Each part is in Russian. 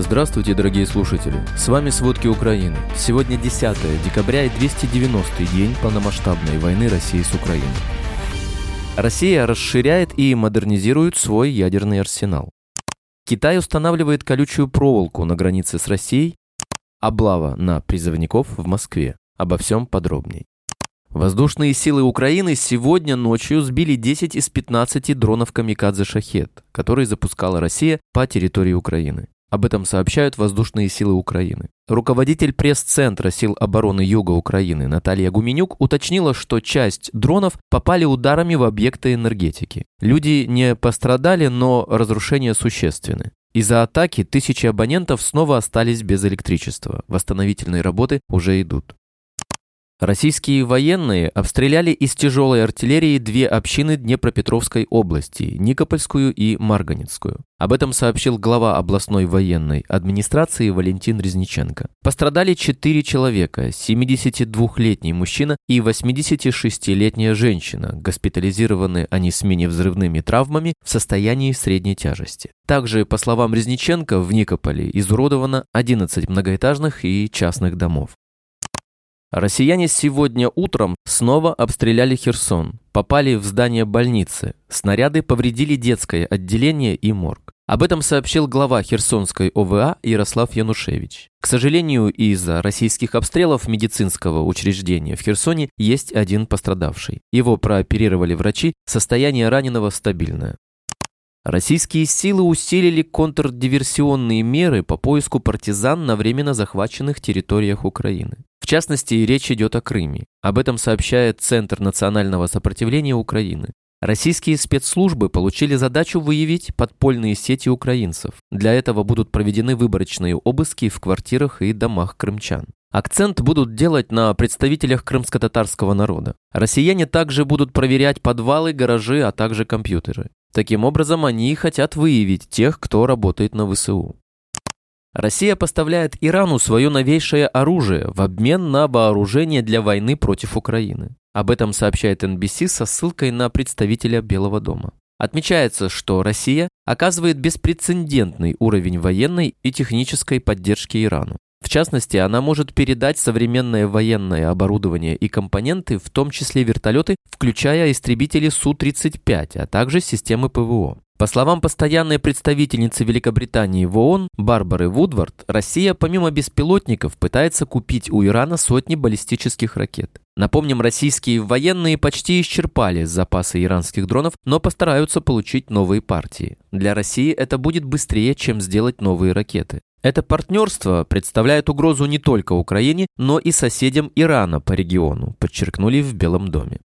Здравствуйте, дорогие слушатели! С вами «Сводки Украины». Сегодня 10 декабря и 290-й день полномасштабной войны России с Украиной. Россия расширяет и модернизирует свой ядерный арсенал. Китай устанавливает колючую проволоку на границе с Россией. Облава на призывников в Москве. Обо всем подробней. Воздушные силы Украины сегодня ночью сбили 10 из 15 дронов «Камикадзе Шахет», которые запускала Россия по территории Украины. Об этом сообщают воздушные силы Украины. Руководитель пресс-центра сил обороны Юга Украины Наталья Гуменюк уточнила, что часть дронов попали ударами в объекты энергетики. Люди не пострадали, но разрушения существенны. Из-за атаки тысячи абонентов снова остались без электричества. Восстановительные работы уже идут. Российские военные обстреляли из тяжелой артиллерии две общины Днепропетровской области – Никопольскую и Марганецкую. Об этом сообщил глава областной военной администрации Валентин Резниченко. Пострадали четыре человека – 72-летний мужчина и 86-летняя женщина. Госпитализированы они с мини-взрывными травмами в состоянии средней тяжести. Также, по словам Резниченко, в Никополе изуродовано 11 многоэтажных и частных домов. Россияне сегодня утром снова обстреляли Херсон, попали в здание больницы. Снаряды повредили детское отделение и морг. Об этом сообщил глава Херсонской ОВА Ярослав Янушевич. К сожалению, из-за российских обстрелов медицинского учреждения в Херсоне есть один пострадавший. Его прооперировали врачи, состояние раненого стабильное. Российские силы усилили контрдиверсионные меры по поиску партизан на временно захваченных территориях Украины. Частности, речь идет о Крыме. Об этом сообщает Центр национального сопротивления Украины. Российские спецслужбы получили задачу выявить подпольные сети украинцев. Для этого будут проведены выборочные обыски в квартирах и домах крымчан. Акцент будут делать на представителях крымско-татарского народа. Россияне также будут проверять подвалы, гаражи, а также компьютеры. Таким образом, они хотят выявить тех, кто работает на ВСУ. Россия поставляет Ирану свое новейшее оружие в обмен на вооружение для войны против Украины. Об этом сообщает NBC со ссылкой на представителя Белого дома. Отмечается, что Россия оказывает беспрецедентный уровень военной и технической поддержки Ирану. В частности, она может передать современное военное оборудование и компоненты, в том числе вертолеты, включая истребители Су-35, а также системы ПВО. По словам постоянной представительницы Великобритании в ООН Барбары Вудвард, Россия помимо беспилотников пытается купить у Ирана сотни баллистических ракет. Напомним, российские военные почти исчерпали запасы иранских дронов, но постараются получить новые партии. Для России это будет быстрее, чем сделать новые ракеты. Это партнерство представляет угрозу не только Украине, но и соседям Ирана по региону, подчеркнули в Белом доме.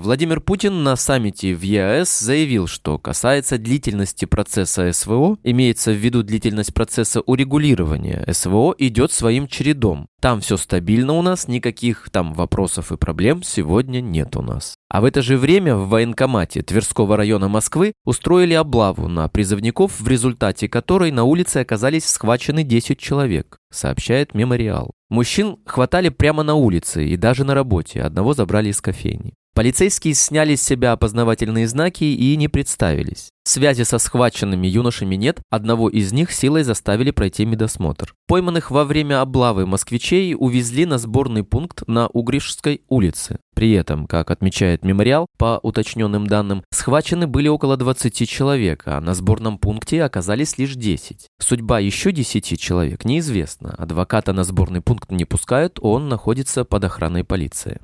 Владимир Путин на саммите в ЕАЭС заявил, что касается длительности процесса СВО, имеется в виду длительность процесса урегулирования СВО, идет своим чередом. Там все стабильно у нас, никаких там вопросов и проблем сегодня нет у нас. А в это же время в военкомате Тверского района Москвы устроили облаву на призывников, в результате которой на улице оказались схвачены 10 человек, сообщает Мемориал. Мужчин хватали прямо на улице и даже на работе, одного забрали из кофейни. Полицейские сняли с себя опознавательные знаки и не представились. Связи со схваченными юношами нет, одного из них силой заставили пройти медосмотр. Пойманных во время облавы москвичей увезли на сборный пункт на Угришской улице. При этом, как отмечает мемориал, по уточненным данным, схвачены были около 20 человек, а на сборном пункте оказались лишь 10. Судьба еще 10 человек неизвестна. Адвоката на сборный пункт не пускают, он находится под охраной полиции.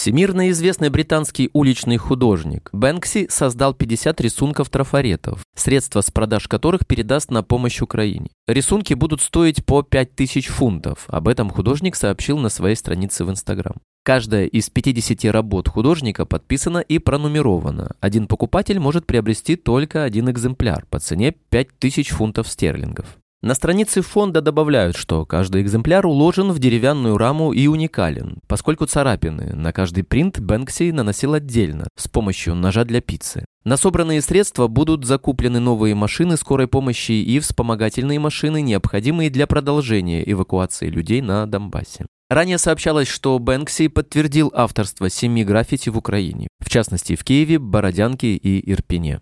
Всемирно известный британский уличный художник Бэнкси создал 50 рисунков трафаретов, средства с продаж которых передаст на помощь Украине. Рисунки будут стоить по 5000 фунтов, об этом художник сообщил на своей странице в Инстаграм. Каждая из 50 работ художника подписана и пронумерована. Один покупатель может приобрести только один экземпляр по цене 5000 фунтов стерлингов. На странице фонда добавляют, что каждый экземпляр уложен в деревянную раму и уникален, поскольку царапины на каждый принт Бэнкси наносил отдельно, с помощью ножа для пиццы. На собранные средства будут закуплены новые машины скорой помощи и вспомогательные машины, необходимые для продолжения эвакуации людей на Донбассе. Ранее сообщалось, что Бэнкси подтвердил авторство семи граффити в Украине, в частности в Киеве, Бородянке и Ирпене.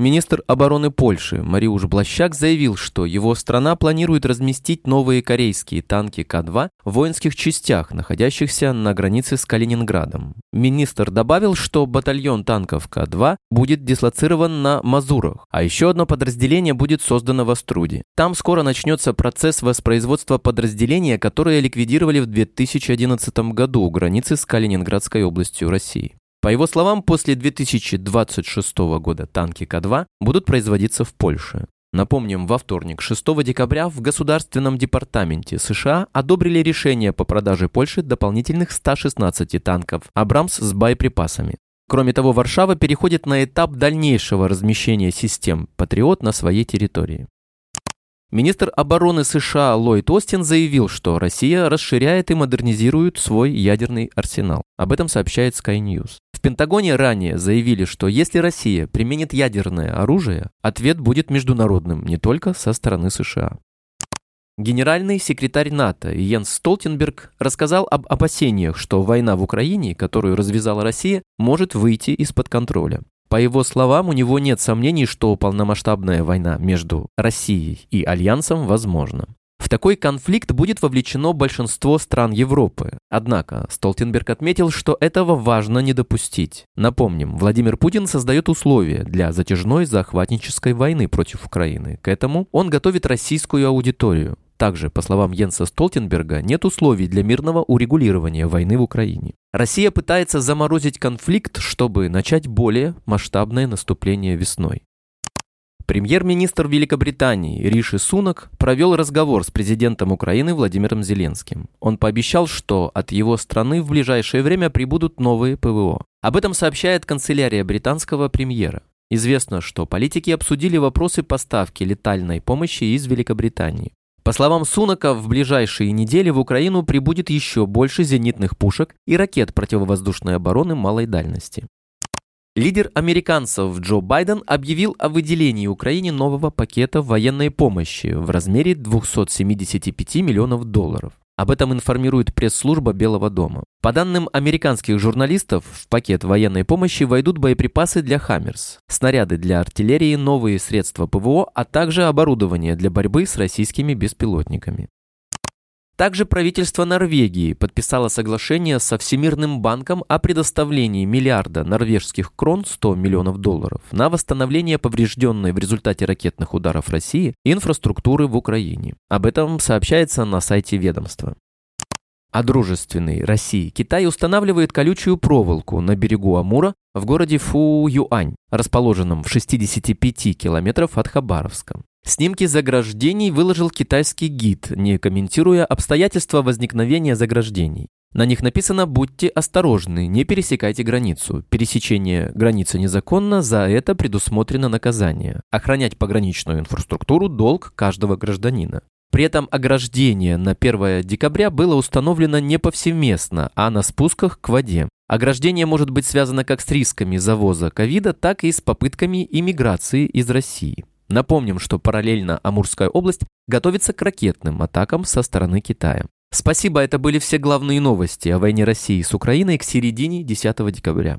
Министр обороны Польши Мариуш Блащак заявил, что его страна планирует разместить новые корейские танки К-2 в воинских частях, находящихся на границе с Калининградом. Министр добавил, что батальон танков К-2 будет дислоцирован на Мазурах, а еще одно подразделение будет создано в Аструде. Там скоро начнется процесс воспроизводства подразделения, которое ликвидировали в 2011 году у границы с Калининградской областью России. По его словам, после 2026 года танки К-2 будут производиться в Польше. Напомним, во вторник, 6 декабря, в Государственном департаменте США одобрили решение по продаже Польше дополнительных 116 танков «Абрамс» с боеприпасами. Кроме того, Варшава переходит на этап дальнейшего размещения систем «Патриот» на своей территории. Министр обороны США Ллойд Остин заявил, что Россия расширяет и модернизирует свой ядерный арсенал. Об этом сообщает Sky News. В Пентагоне ранее заявили, что если Россия применит ядерное оружие, ответ будет международным, не только со стороны США. Генеральный секретарь НАТО Йенс Столтенберг рассказал об опасениях, что война в Украине, которую развязала Россия, может выйти из-под контроля. По его словам, у него нет сомнений, что полномасштабная война между Россией и Альянсом возможна. В такой конфликт будет вовлечено большинство стран Европы. Однако Столтенберг отметил, что этого важно не допустить. Напомним, Владимир Путин создает условия для затяжной захватнической войны против Украины. К этому он готовит российскую аудиторию. Также, по словам Йенса Столтенберга, нет условий для мирного урегулирования войны в Украине. Россия пытается заморозить конфликт, чтобы начать более масштабное наступление весной. Премьер-министр Великобритании Риши Сунак провел разговор с президентом Украины Владимиром Зеленским. Он пообещал, что от его страны в ближайшее время прибудут новые ПВО. Об этом сообщает канцелярия британского премьера. Известно, что политики обсудили вопросы поставки летальной помощи из Великобритании. По словам Сунака, в ближайшие недели в Украину прибудет еще больше зенитных пушек и ракет противовоздушной обороны малой дальности. Лидер американцев Джо Байден объявил о выделении Украине нового пакета военной помощи в размере 275 миллионов долларов. Об этом информирует пресс-служба Белого дома. По данным американских журналистов, в пакет военной помощи войдут боеприпасы для «Хаммерс», снаряды для артиллерии, новые средства ПВО, а также оборудование для борьбы с российскими беспилотниками. Также правительство Норвегии подписало соглашение со Всемирным банком о предоставлении миллиарда норвежских крон 100 миллионов долларов на восстановление поврежденной в результате ракетных ударов России инфраструктуры в Украине. Об этом сообщается на сайте ведомства. А дружественный России Китай устанавливает колючую проволоку на берегу Амура в городе Фу-Юань, расположенном в 65 километров от Хабаровска. Снимки заграждений выложил китайский гид, не комментируя обстоятельства возникновения заграждений. На них написано «Будьте осторожны, не пересекайте границу. Пересечение границы незаконно, за это предусмотрено наказание. Охранять пограничную инфраструктуру – долг каждого гражданина». При этом ограждение на 1 декабря было установлено не повсеместно, а на спусках к воде. Ограждение может быть связано как с рисками завоза ковида, так и с попытками иммиграции из России. Напомним, что параллельно Амурская область готовится к ракетным атакам со стороны Китая. Спасибо, это были все главные новости о войне России с Украиной к середине 10 декабря.